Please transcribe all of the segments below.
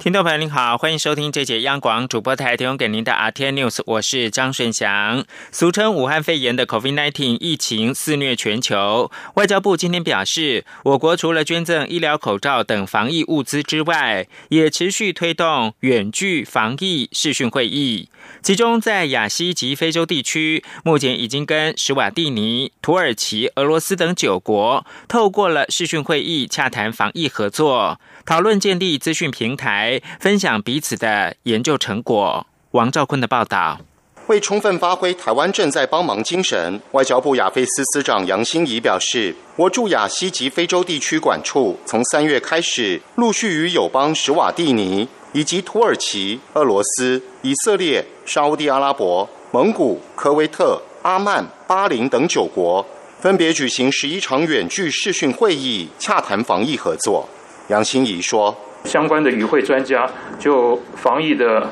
听众朋友您好，欢迎收听这节央广主播台提供给您的 RT News，我是张顺祥。俗称武汉肺炎的 COVID-19 疫情肆虐全球，外交部今天表示，我国除了捐赠医疗口罩等防疫物资之外，也持续推动远距防疫视讯会议。其中，在亚西及非洲地区，目前已经跟史瓦蒂尼、土耳其、俄罗斯等九国透过了视讯会议洽谈防疫合作，讨论建立资讯平台，分享彼此的研究成果。王兆坤的报道。为充分发挥台湾正在帮忙精神，外交部亚非司司长杨新怡表示，我驻亚西及非洲地区管处从三月开始，陆续与友邦史瓦蒂尼。以及土耳其、俄罗斯、以色列、沙地阿拉伯、蒙古、科威特、阿曼、巴林等九国，分别举行十一场远距视讯会议，洽谈防疫合作。杨欣怡说：“相关的与会专家就防疫的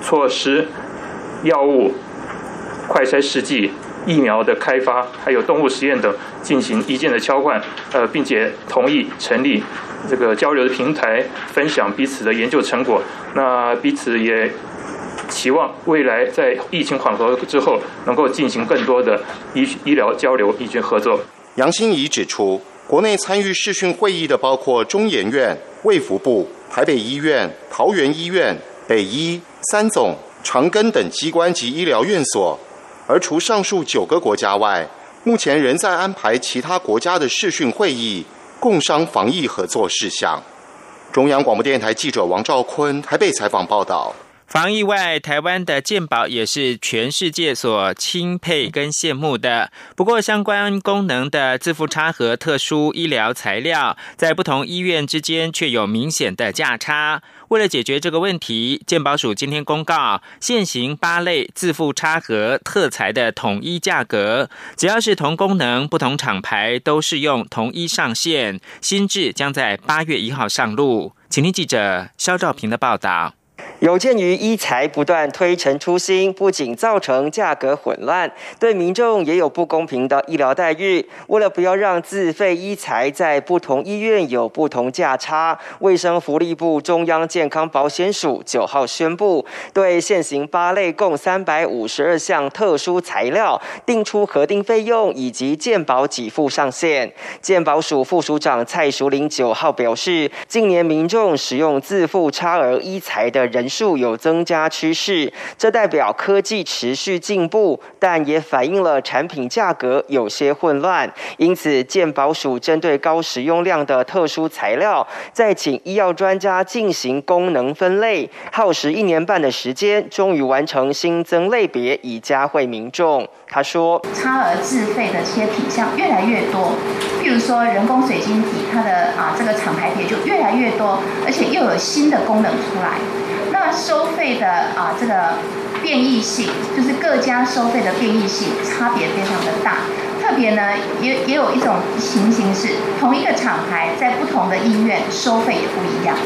措施、药物、快筛试剂。”疫苗的开发，还有动物实验等进行意见的交换，呃，并且同意成立这个交流的平台，分享彼此的研究成果。那彼此也期望未来在疫情缓和之后，能够进行更多的医医疗交流、以及合作。杨欣怡指出，国内参与视讯会议的包括中研院、卫福部、台北医院、桃园医院、北医、三总、长庚等机关及医疗院所。而除上述九个国家外，目前仍在安排其他国家的视讯会议，共商防疫合作事项。中央广播电台记者王兆坤台北采访报道。防疫外，台湾的健保也是全世界所钦佩跟羡慕的。不过，相关功能的自付差和特殊医疗材料，在不同医院之间却有明显的价差。为了解决这个问题，健保署今天公告，现行八类自付差和特材的统一价格，只要是同功能、不同厂牌，都适用同一上限。新制将在八月一号上路。请听记者肖兆平的报道。有鉴于医材不断推陈出新，不仅造成价格混乱，对民众也有不公平的医疗待遇。为了不要让自费医材在不同医院有不同价差，卫生福利部中央健康保险署九号宣布，对现行八类共三百五十二项特殊材料定出核定费用以及健保给付上限。健保署副署长蔡淑玲九号表示，近年民众使用自付差额医材的人。数有增加趋势，这代表科技持续进步，但也反映了产品价格有些混乱。因此，健保署针对高使用量的特殊材料，再请医药专家进行功能分类，耗时一年半的时间，终于完成新增类别，以加惠民众。他说：“差额自费的这些品项越来越多，譬如说人工水晶体，它的啊这个厂牌别就越来越多，而且又有新的功能出来。”那收费的啊，这个变异性，就是各家收费的变异性差别非常的大。特别呢，也也有一种情形是，同一个厂牌在不同的医院收费也不一样。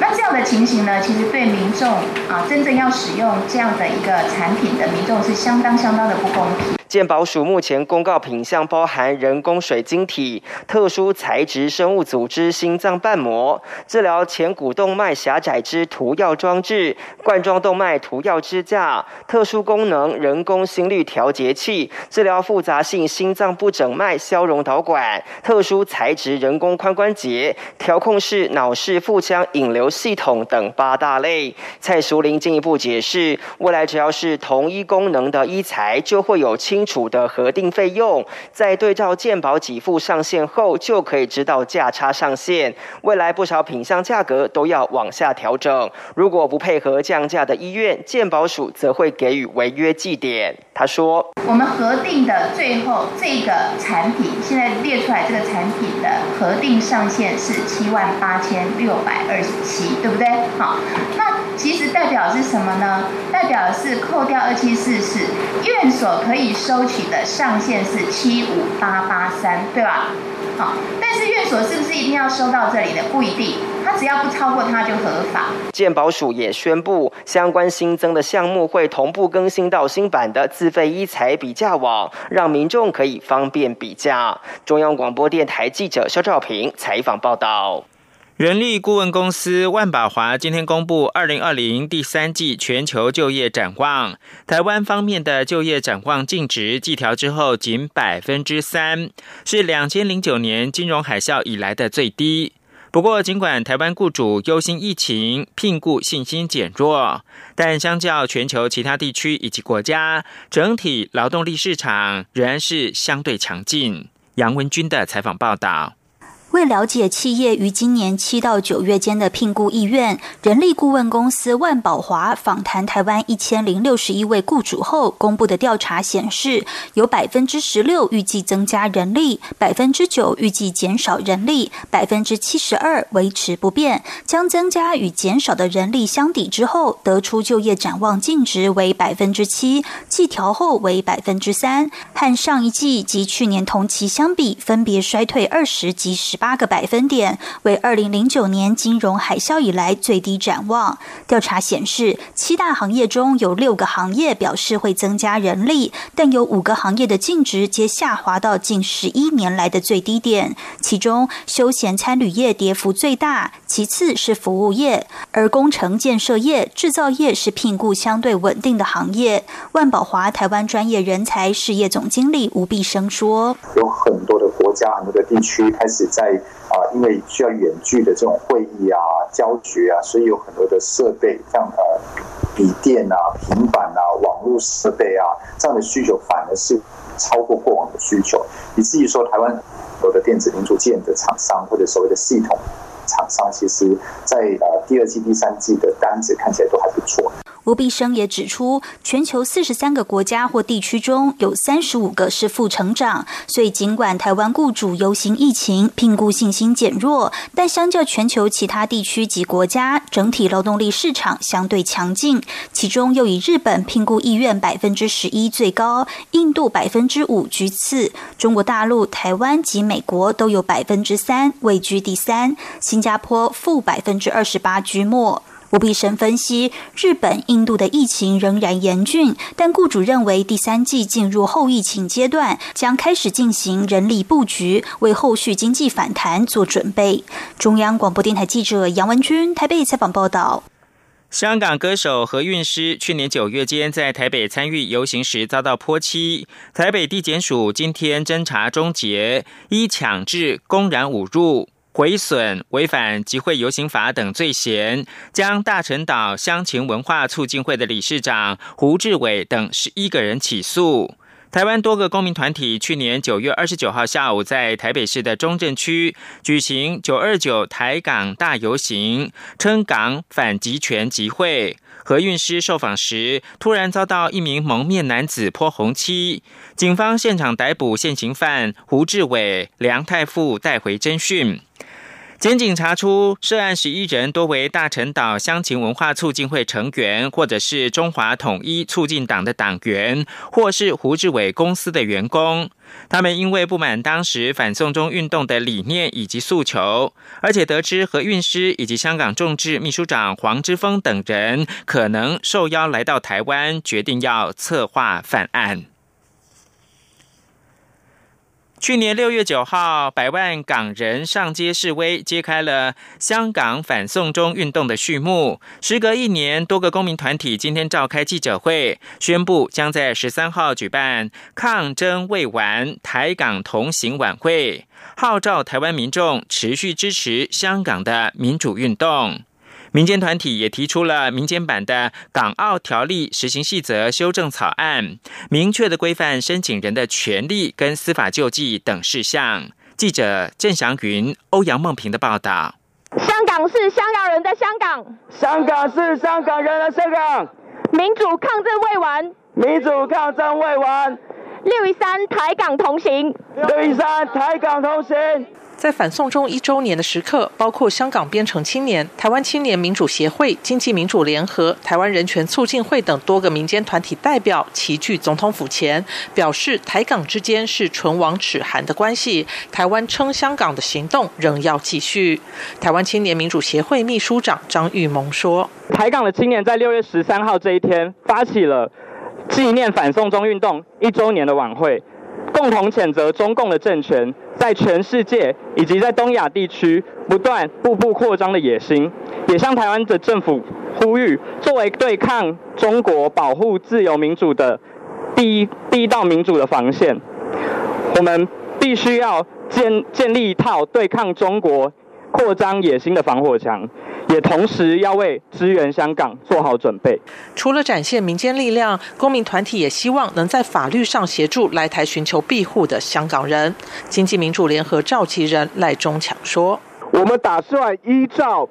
那这样的情形呢，其实对民众啊，真正要使用这样的一个产品的民众是相当相当的不公平。健保署目前公告品项包含人工水晶体、特殊材质生物组织心脏瓣膜、治疗前股动脉狭窄之涂药装置、冠状动脉涂药支架、特殊功能人工心率调节器、治疗复杂性心脏不整脉消融导管、特殊材质人工髋关节、调控式脑室腹腔引流系统等八大类。蔡淑玲进一步解释，未来只要是同一功能的医材，就会有清。楚的核定费用，在对照健保给付上限后，就可以知道价差上限。未来不少品项价格都要往下调整，如果不配合降价的医院，健保署则会给予违约记点。他说：“我们核定的最后这个产品，现在列出来这个产品的核定上限是七万八千六百二十七，对不对？好，那其实代表是什么呢？代表是扣掉二七四四，院所可以收。”取的上限是七五八八三，对吧？好，但是院所是不是一定要收到这里的？不一定，它只要不超过它就合法。健保署也宣布，相关新增的项目会同步更新到新版的自费医财比价网，让民众可以方便比价。中央广播电台记者肖兆平采访报道。人力顾问公司万宝华今天公布二零二零第三季全球就业展望，台湾方面的就业展望净值计调之后仅百分之三，是两千零九年金融海啸以来的最低。不过，尽管台湾雇主忧心疫情，聘雇信心减弱，但相较全球其他地区以及国家，整体劳动力市场仍然是相对强劲。杨文军的采访报道。为了解企业于今年七到九月间的聘雇意愿，人力顾问公司万宝华访谈台湾一千零六十一位雇主后公布的调查显示，有百分之十六预计增加人力，百分之九预计减少人力，百分之七十二维持不变。将增加与减少的人力相抵之后，得出就业展望净值为百分之七，季调后为百分之三，和上一季及去年同期相比，分别衰退二十及十八。八个百分点，为二零零九年金融海啸以来最低展望。调查显示，七大行业中有六个行业表示会增加人力，但有五个行业的净值皆下滑到近十一年来的最低点。其中，休闲餐旅业跌幅最大，其次是服务业，而工程建设业、制造业是聘雇相对稳定的行业。万宝华台湾专业人才事业总经理吴必生说：“有很多的国家、很多的地区开始在。”啊，因为需要远距的这种会议啊、教学啊，所以有很多的设备，像呃笔电啊、平板啊、网络设备啊这样的需求，反而是超过过往的需求，以至于说台湾有的电子零组件的厂商或者所谓的系统厂商，其实在呃第二季、第三季的单子看起来都还不错。吴必生也指出，全球四十三个国家或地区中有三十五个是负成长，所以尽管台湾雇主游行疫情，聘雇信心减弱，但相较全球其他地区及国家，整体劳动力市场相对强劲。其中又以日本聘雇意愿百分之十一最高，印度百分之五居次，中国大陆、台湾及美国都有百分之三，位居第三，新加坡负百分之二十八居末。吴必生分析，日本、印度的疫情仍然严峻，但雇主认为第三季进入后疫情阶段，将开始进行人力布局，为后续经济反弹做准备。中央广播电台记者杨文君台北采访报道。香港歌手何韵诗去年九月间在台北参与游行时遭到泼漆，台北地检署今天侦查终结，依强制、公然侮辱。毁损、违反集会游行法等罪嫌，将大陈岛乡情文化促进会的理事长胡志伟等十一个人起诉。台湾多个公民团体去年九月二十九号下午在台北市的中正区举行“九二九台港大游行”，称港反集权集会。何韵诗受访时，突然遭到一名蒙面男子泼红漆，警方现场逮捕现行犯胡志伟、梁太富，带回侦讯。检警查出涉案十一人多为大陈岛乡情文化促进会成员，或者是中华统一促进党的党员，或是胡志伟公司的员工。他们因为不满当时反送中运动的理念以及诉求，而且得知何韵诗以及香港众志秘书长黄之锋等人可能受邀来到台湾，决定要策划犯案。去年六月九号，百万港人上街示威，揭开了香港反送中运动的序幕。时隔一年，多个公民团体今天召开记者会，宣布将在十三号举办抗争未完台港同行晚会，号召台湾民众持续支持香港的民主运动。民间团体也提出了民间版的《港澳条例实行细则》修正草案，明确的规范申请人的权利跟司法救济等事项。记者郑祥云、欧阳梦平的报道：香港是香港人的香港，香港是香港人的香港，民主抗争未完，民主抗争未完。六一三台港同行，六一三台港同行。在反送中一周年的时刻，包括香港编程青年、台湾青年民主协会、经济民主联合、台湾人权促进会等多个民间团体代表齐聚总统府前，表示台港之间是唇亡齿寒的关系，台湾称香港的行动仍要继续。台湾青年民主协会秘书长张玉萌说：“台港的青年在六月十三号这一天发起了纪念反送中运动一周年的晚会。”共同谴责中共的政权在全世界以及在东亚地区不断步步扩张的野心，也向台湾的政府呼吁，作为对抗中国、保护自由民主的第一第一道民主的防线，我们必须要建建立一套对抗中国扩张野心的防火墙。也同时要为支援香港做好准备。除了展现民间力量，公民团体也希望能在法律上协助来台寻求庇护的香港人。经济民主联合召集人赖中强说：“我们打算依照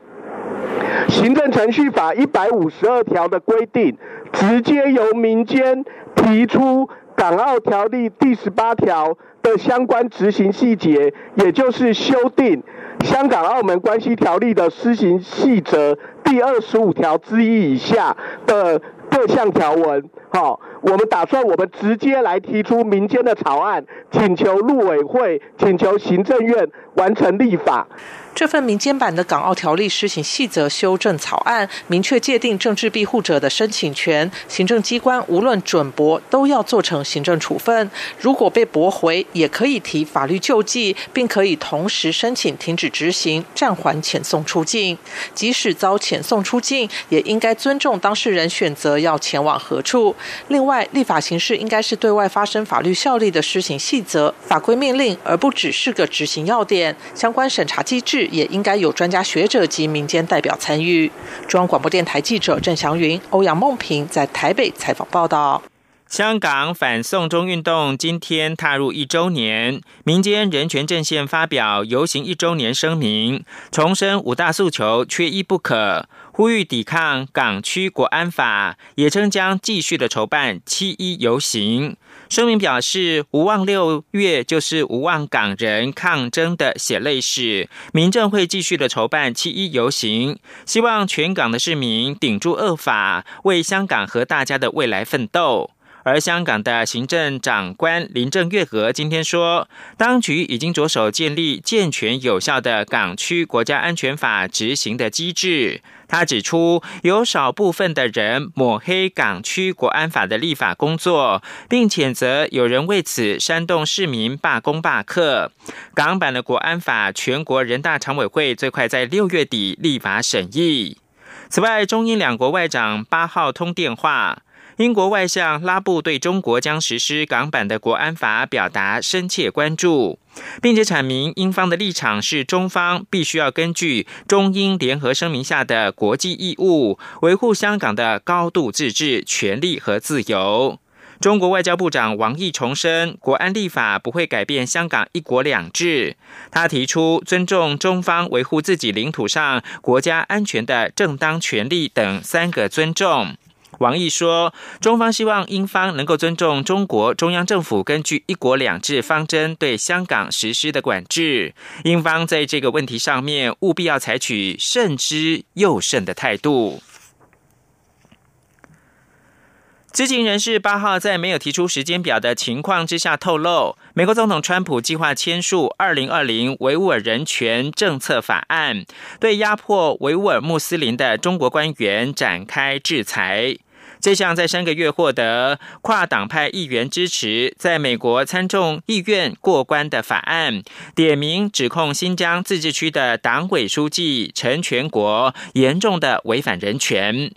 行政程序法一百五十二条的规定，直接由民间提出《港澳条例》第十八条的相关执行细节，也就是修订。”香港澳门关系条例的施行细则第二十五条之一以下的各项条文，好，我们打算我们直接来提出民间的草案，请求陆委会，请求行政院完成立法。这份民间版的《港澳条例施行细则》修正草案，明确界定政治庇护者的申请权，行政机关无论准驳都要做成行政处分。如果被驳回，也可以提法律救济，并可以同时申请停止执行、暂缓遣送出境。即使遭遣送出境，也应该尊重当事人选择要前往何处。另外，立法形式应该是对外发生法律效力的施行细则、法规命令，而不只是个执行要点。相关审查机制。也应该有专家学者及民间代表参与。中央广播电台记者郑祥云、欧阳梦平在台北采访报道。香港反送中运动今天踏入一周年，民间人权阵线发表游行一周年声明，重申五大诉求缺一不可，呼吁抵抗港区国安法，也称将继续的筹办七一游行。声明表示，无望六月就是无望港人抗争的血泪史。民政会继续的筹办七一游行，希望全港的市民顶住恶法，为香港和大家的未来奋斗。而香港的行政长官林郑月娥今天说，当局已经着手建立健全有效的港区国家安全法执行的机制。他指出，有少部分的人抹黑港区国安法的立法工作，并谴责有人为此煽动市民罢工罢课。港版的国安法，全国人大常委会最快在六月底立法审议。此外，中英两国外长八号通电话。英国外相拉布对中国将实施港版的国安法表达深切关注，并且阐明英方的立场是中方必须要根据中英联合声明下的国际义务，维护香港的高度自治权利和自由。中国外交部长王毅重申，国安立法不会改变香港一国两制。他提出尊重中方维护自己领土上国家安全的正当权利等三个尊重。王毅说：“中方希望英方能够尊重中国中央政府根据‘一国两制’方针对香港实施的管制，英方在这个问题上面务必要采取慎之又慎的态度。”知情人士八号在没有提出时间表的情况之下透露，美国总统川普计划签署二零二零维吾尔人权政策法案，对压迫维吾尔穆斯林的中国官员展开制裁。这项在三个月获得跨党派议员支持，在美国参众议院过关的法案，点名指控新疆自治区的党委书记陈全国严重的违反人权。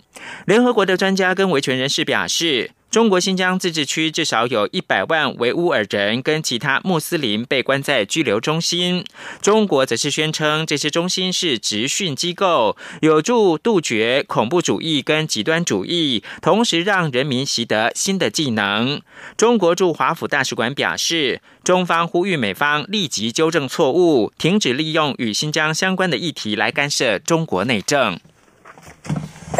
联合国的专家跟维权人士表示。中国新疆自治区至少有一百万维吾尔人跟其他穆斯林被关在拘留中心。中国则是宣称这些中心是执训机构，有助杜绝恐怖主义跟极端主义，同时让人民习得新的技能。中国驻华府大使馆表示，中方呼吁美方立即纠正错误，停止利用与新疆相关的议题来干涉中国内政。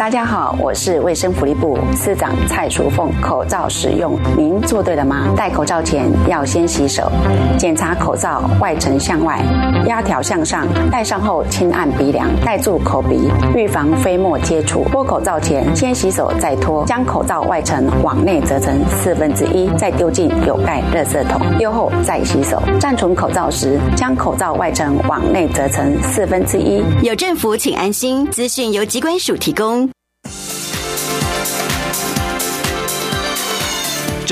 大家好，我是卫生福利部司长蔡淑凤。口罩使用，您做对了吗？戴口罩前要先洗手，检查口罩外层向外，压条向上。戴上后轻按鼻梁，戴住口鼻，预防飞沫接触。脱口罩前先洗手再脱，将口罩外层往内折成四分之一，再丢进有盖热色桶。丢后再洗手。暂存口罩时，将口罩外层往内折成四分之一。有政府，请安心。资讯由机关署提供。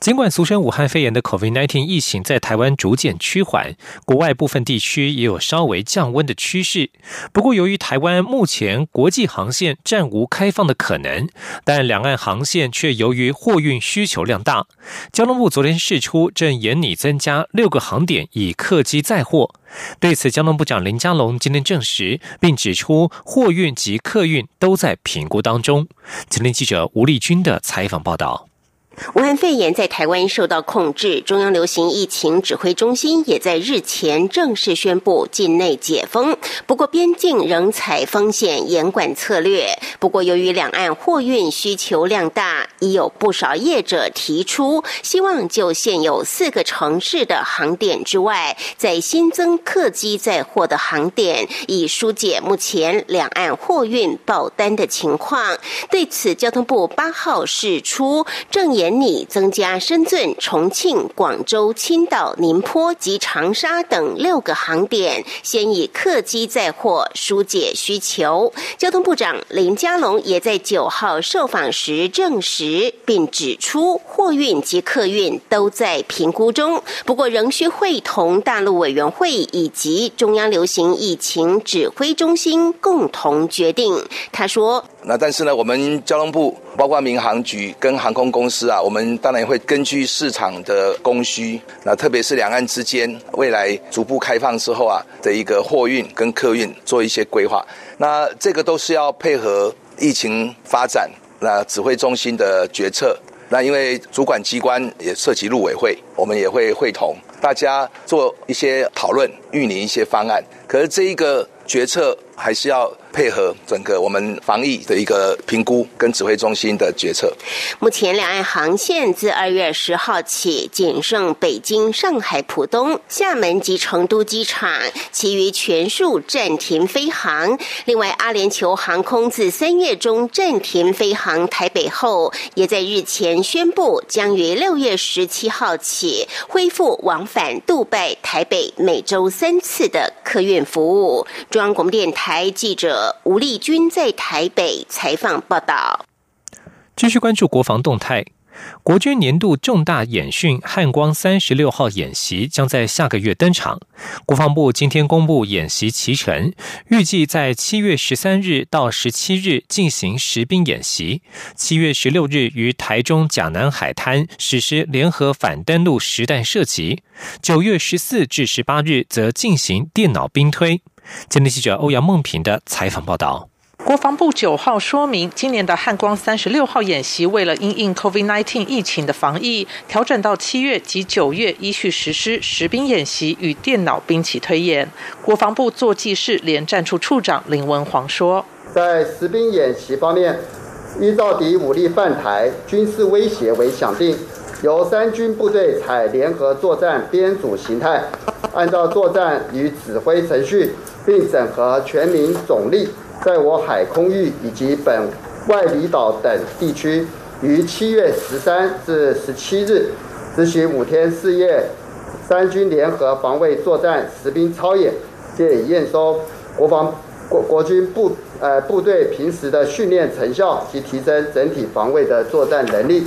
尽管俗称武汉肺炎的 COVID-19 疫情在台湾逐渐趋缓，国外部分地区也有稍微降温的趋势。不过，由于台湾目前国际航线暂无开放的可能，但两岸航线却由于货运需求量大，交通部昨天释出正严拟增加六个航点以客机载货。对此，交通部长林佳龙今天证实，并指出货运及客运都在评估当中。前天记者吴丽君的采访报道。武汉肺炎在台湾受到控制，中央流行疫情指挥中心也在日前正式宣布境内解封。不过，边境仍采风险严管策略。不过，由于两岸货运需求量大，已有不少业者提出希望就现有四个城市的航点之外，在新增客机载货的航点，以疏解目前两岸货运爆单的情况。对此，交通部八号释出正严。拟增加深圳、重庆、广州、青岛、宁波及长沙等六个航点，先以客机载货疏解需求。交通部长林佳龙也在九号受访时证实，并指出货运及客运都在评估中，不过仍需会同大陆委员会以及中央流行疫情指挥中心共同决定。他说。那但是呢，我们交通部包括民航局跟航空公司啊，我们当然会根据市场的供需，那特别是两岸之间未来逐步开放之后啊的一个货运跟客运做一些规划。那这个都是要配合疫情发展，那指挥中心的决策。那因为主管机关也涉及陆委会，我们也会会同大家做一些讨论，预拟一些方案。可是这一个决策还是要。配合整个我们防疫的一个评估跟指挥中心的决策。目前两岸航线自二月十号起仅剩北京、上海浦东、厦门及成都机场，其余全数暂停飞航。另外，阿联酋航空自三月中暂停飞航台北后，也在日前宣布将于六月十七号起恢复往返杜拜、台北每周三次的客运服务。中央广播电台记者。吴立军在台北采访报道。继续关注国防动态，国军年度重大演训汉光三十六号演习将在下个月登场。国防部今天公布演习期程，预计在七月十三日到十七日进行实兵演习，七月十六日于台中甲南海滩实施联合反登陆实弹射击，九月十四至十八日则进行电脑兵推。今天记者欧阳梦平的采访报道。国防部九号说明，今年的汉光三十六号演习为了因应 COVID-19 疫情的防疫，调整到七月及九月依序实施实兵演习与电脑兵棋推演。国防部坐骑室连战处处长林文煌说：“在实兵演习方面，依照敌武力犯台、军事威胁为想定，由三军部队采联合作战编组形态，按照作战与指挥程序。”并整合全民总力，在我海空域以及本外离岛等地区，于七月十三至十七日执行五天四夜三军联合防卫作战实兵操演，借以验收国防国国军部呃部队平时的训练成效及提升整体防卫的作战能力。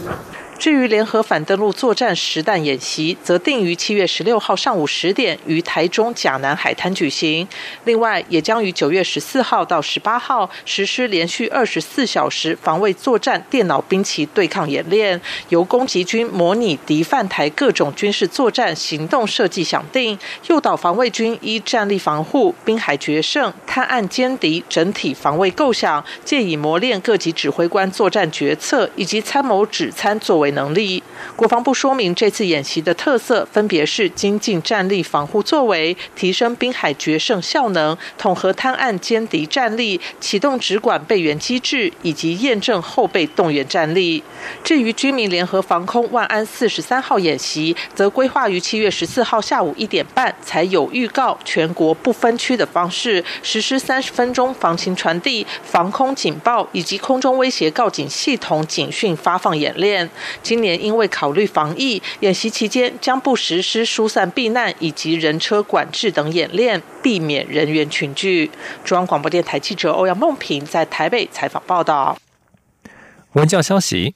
至于联合反登陆作战实弹演习，则定于七月十六号上午十点于台中甲南海滩举行。另外，也将于九月十四号到十八号实施连续二十四小时防卫作战电脑兵棋对抗演练，由攻击军模拟敌犯台各种军事作战行动设计想定，诱导防卫军依战力防护、滨海决胜、探案歼敌整体防卫构想，借以磨练各级指挥官作战决策以及参谋指参作为能力。国防部说明，这次演习的特色分别是精进战力防护作为、提升滨海决胜效能、统合滩岸歼敌战力、启动直管备援机制以及验证后备动员战力。至于居民联合防空万安四十三号演习，则规划于七月十四号下午一点半，才有预告全国不分区的方式实施三十分钟防情传递、防空警报以及空中威胁告警系统警讯发放演练。今年因为考虑防疫，演习期间将不实施疏散避难以及人车管制等演练，避免人员群聚。中央广播电台记者欧阳梦平在台北采访报道。文教消息。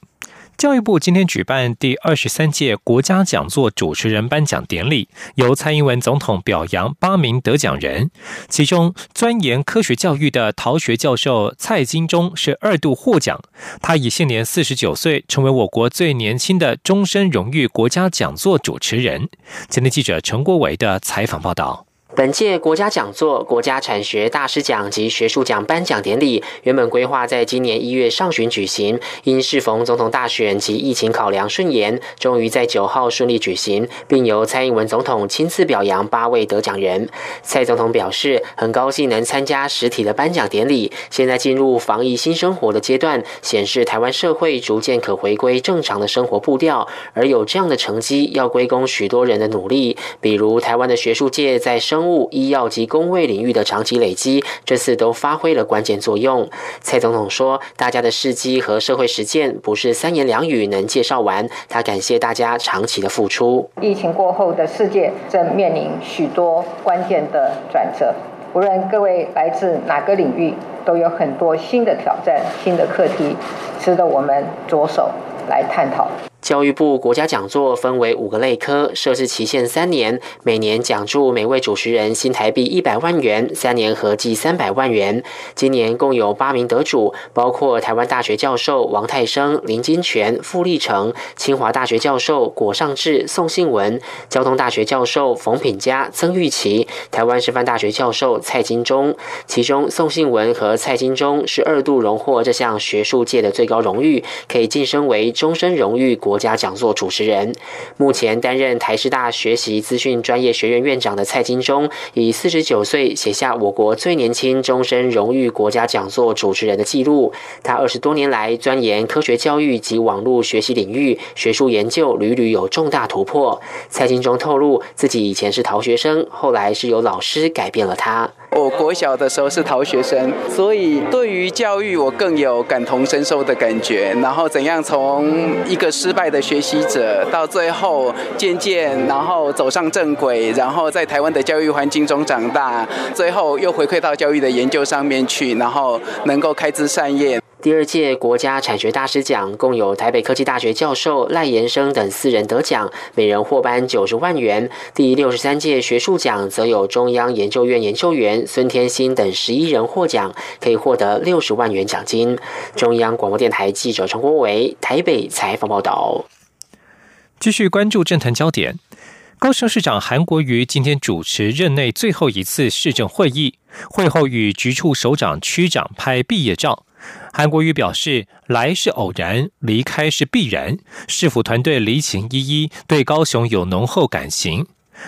教育部今天举办第二十三届国家讲座主持人颁奖典礼，由蔡英文总统表扬八名得奖人，其中钻研科学教育的陶学教授蔡金忠是二度获奖，他以现年四十九岁，成为我国最年轻的终身荣誉国家讲座主持人。前天记者陈国伟的采访报道。本届国家讲座、国家产学大师奖及学术奖颁奖典礼原本规划在今年一月上旬举行，因适逢总统大选及疫情考量顺延，终于在九号顺利举行，并由蔡英文总统亲自表扬八位得奖人。蔡总统表示，很高兴能参加实体的颁奖典礼。现在进入防疫新生活的阶段，显示台湾社会逐渐可回归正常的生活步调。而有这样的成绩，要归功许多人的努力，比如台湾的学术界在生物、医药及工卫领域的长期累积，这次都发挥了关键作用。蔡总统说：“大家的事迹和社会实践不是三言两语能介绍完。”他感谢大家长期的付出。疫情过后的世界正面临许多关键的转折，无论各位来自哪个领域，都有很多新的挑战、新的课题，值得我们着手来探讨。教育部国家讲座分为五个类科，设置期限三年，每年奖助每位主持人新台币一百万元，三年合计三百万元。今年共有八名得主，包括台湾大学教授王泰生、林金泉、傅立成；清华大学教授果尚志、宋信文；交通大学教授冯品佳、曾玉琪；台湾师范大学教授蔡金忠。其中，宋信文和蔡金忠是二度荣获这项学术界的最高荣誉，可以晋升为终身荣誉国。家讲座主持人，目前担任台师大学习资讯专业学院院长的蔡金忠，以四十九岁写下我国最年轻终身荣誉国家讲座主持人的记录。他二十多年来钻研科学教育及网络学习领域，学术研究屡屡有重大突破。蔡金忠透露，自己以前是逃学生，后来是由老师改变了他。我国小的时候是逃学生，所以对于教育我更有感同身受的感觉。然后怎样从一个失败的学习者，到最后渐渐然后走上正轨，然后在台湾的教育环境中长大，最后又回馈到教育的研究上面去，然后能够开枝散叶。第二届国家产学大师奖共有台北科技大学教授赖延生等四人得奖，每人获颁九十万元。第六十三届学术奖则有中央研究院研究员孙天心等十一人获奖，可以获得六十万元奖金。中央广播电台记者陈国维台北采访报道。继续关注政坛焦点，高雄市长韩国瑜今天主持任内最后一次市政会议，会后与局处首长、区长拍毕业照。韩国瑜表示，来是偶然，离开是必然。市府团队离情依依，对高雄有浓厚感情。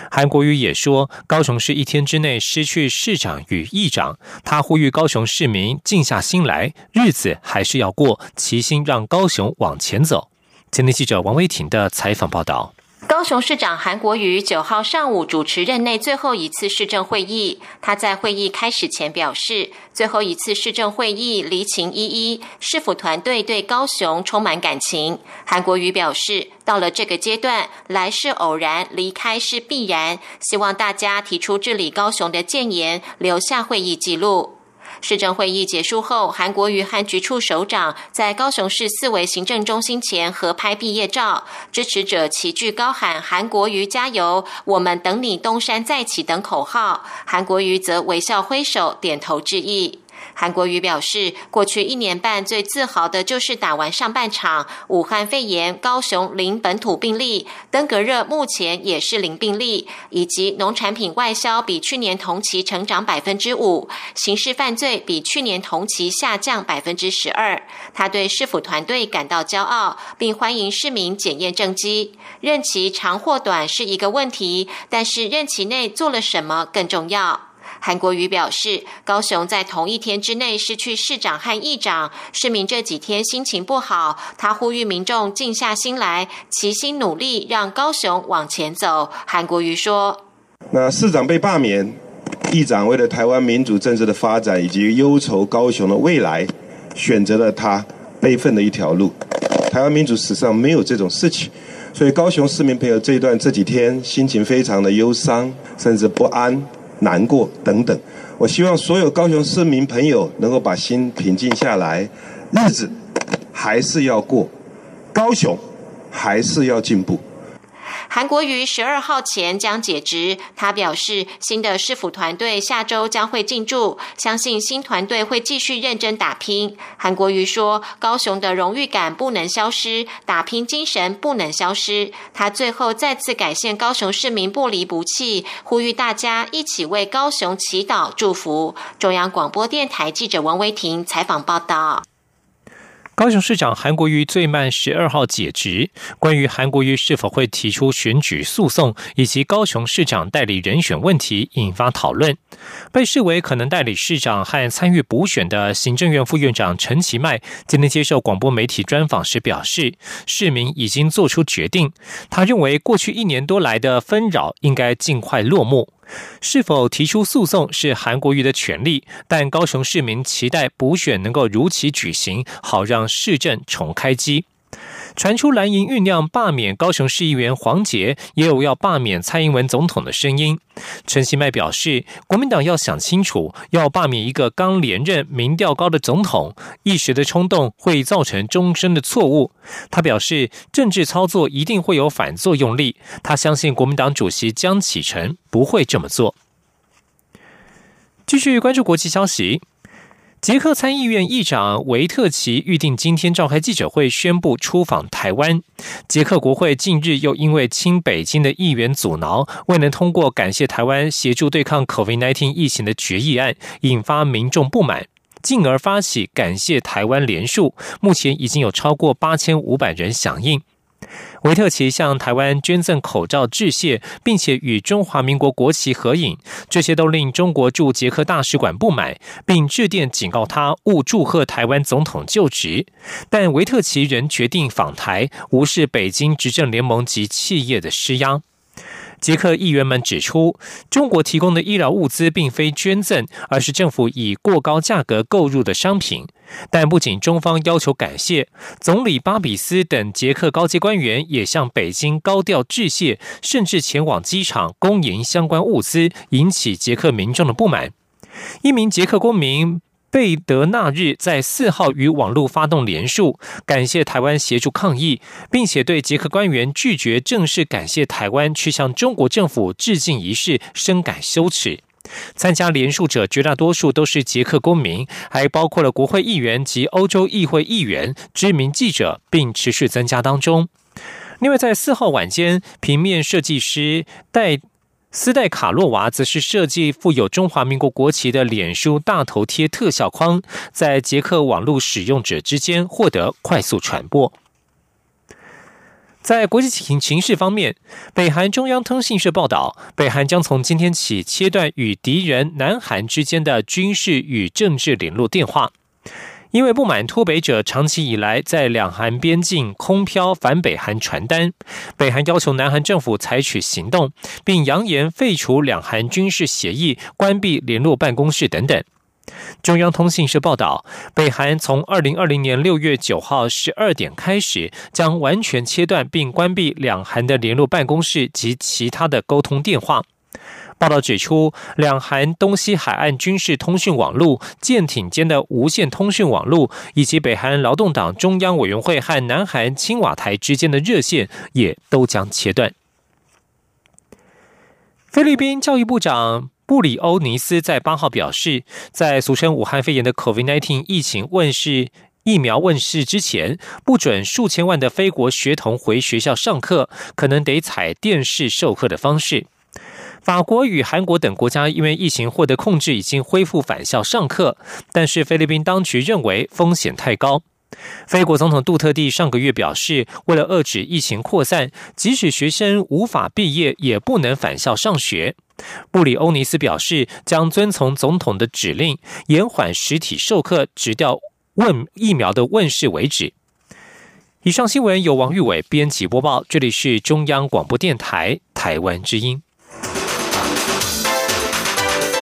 韩国瑜也说，高雄市一天之内失去市长与议长，他呼吁高雄市民静下心来，日子还是要过，齐心让高雄往前走。今天记者王威婷的采访报道。高雄市长韩国瑜九号上午主持任内最后一次市政会议。他在会议开始前表示，最后一次市政会议离情依依，市府团队对高雄充满感情。韩国瑜表示，到了这个阶段，来是偶然，离开是必然。希望大家提出治理高雄的建言，留下会议记录。市政会议结束后，韩国瑜和局处首长在高雄市四维行政中心前合拍毕业照，支持者齐聚高喊“韩国瑜加油，我们等你东山再起”等口号，韩国瑜则微笑挥手点头致意。韩国瑜表示，过去一年半最自豪的就是打完上半场，武汉肺炎高雄零本土病例，登革热目前也是零病例，以及农产品外销比去年同期成长百分之五，刑事犯罪比去年同期下降百分之十二。他对市府团队感到骄傲，并欢迎市民检验政绩。任期长或短是一个问题，但是任期内做了什么更重要。韩国瑜表示，高雄在同一天之内失去市长和议长，市民这几天心情不好。他呼吁民众静下心来，齐心努力，让高雄往前走。韩国瑜说：“那市长被罢免，议长为了台湾民主政治的发展以及忧愁高雄的未来，选择了他悲愤的一条路。台湾民主史上没有这种事情，所以高雄市民朋友这一段这几天心情非常的忧伤，甚至不安。”难过等等，我希望所有高雄市民朋友能够把心平静下来，日子还是要过，高雄还是要进步。韩国瑜十二号前将解职，他表示新的市府团队下周将会进驻，相信新团队会继续认真打拼。韩国瑜说：“高雄的荣誉感不能消失，打拼精神不能消失。”他最后再次感谢高雄市民不离不弃，呼吁大家一起为高雄祈祷祝福。中央广播电台记者王维婷采访报道。高雄市长韩国瑜最慢十二号解职，关于韩国瑜是否会提出选举诉讼以及高雄市长代理人选问题引发讨论。被视为可能代理市长和参与补选的行政院副院长陈其迈今天接受广播媒体专访时表示，市民已经做出决定。他认为过去一年多来的纷扰应该尽快落幕。是否提出诉讼是韩国瑜的权利，但高雄市民期待补选能够如期举行，好让市政重开机。传出蓝营酝酿罢免高雄市议员黄杰，也有要罢免蔡英文总统的声音。陈其迈表示，国民党要想清楚，要罢免一个刚连任、民调高的总统，一时的冲动会造成终身的错误。他表示，政治操作一定会有反作用力，他相信国民党主席江启臣不会这么做。继续关注国际消息。捷克参议院议长维特奇预定今天召开记者会，宣布出访台湾。捷克国会近日又因为亲北京的议员阻挠，未能通过感谢台湾协助对抗 COVID-19 疫情的决议案，引发民众不满，进而发起感谢台湾联署。目前已经有超过八千五百人响应。维特奇向台湾捐赠口罩致谢，并且与中华民国国旗合影，这些都令中国驻捷克大使馆不满，并致电警告他勿祝贺台湾总统就职。但维特奇仍决定访台，无视北京执政联盟及企业的施压。捷克议员们指出，中国提供的医疗物资并非捐赠，而是政府以过高价格购入的商品。但不仅中方要求感谢，总理巴比斯等捷克高级官员也向北京高调致谢，甚至前往机场恭迎相关物资，引起捷克民众的不满。一名捷克公民。贝德纳日在四号与网络发动联署，感谢台湾协助抗疫，并且对捷克官员拒绝正式感谢台湾去向中国政府致敬仪式深感羞耻。参加联署者绝大多数都是捷克公民，还包括了国会议员及欧洲议会议员、知名记者，并持续增加当中。另外，在四号晚间，平面设计师戴。斯代卡洛娃则是设计附有中华民国国旗的脸书大头贴特效框，在捷克网络使用者之间获得快速传播。在国际情情势方面，北韩中央通讯社报道，北韩将从今天起切断与敌人南韩之间的军事与政治联络电话。因为不满脱北者长期以来在两韩边境空飘反北韩传单，北韩要求南韩政府采取行动，并扬言废除两韩军事协议、关闭联络办公室等等。中央通信社报道，北韩从二零二零年六月九号十二点开始，将完全切断并关闭两韩的联络办公室及其他的沟通电话。报道指出，两韩东西海岸军事通讯网络、舰艇间的无线通讯网络，以及北韩劳动党中央委员会和南韩青瓦台之间的热线，也都将切断。菲律宾教育部长布里欧尼斯在八号表示，在俗称武汉肺炎的 COVID-19 疫情问世、疫苗问世之前，不准数千万的非国学童回学校上课，可能得采电视授课的方式。法国与韩国等国家因为疫情获得控制，已经恢复返校上课，但是菲律宾当局认为风险太高。菲国总统杜特地上个月表示，为了遏制疫情扩散，即使学生无法毕业，也不能返校上学。布里欧尼斯表示，将遵从总统的指令，延缓实体授课，直到问疫苗的问世为止。以上新闻由王玉伟编辑播报，这里是中央广播电台台湾之音。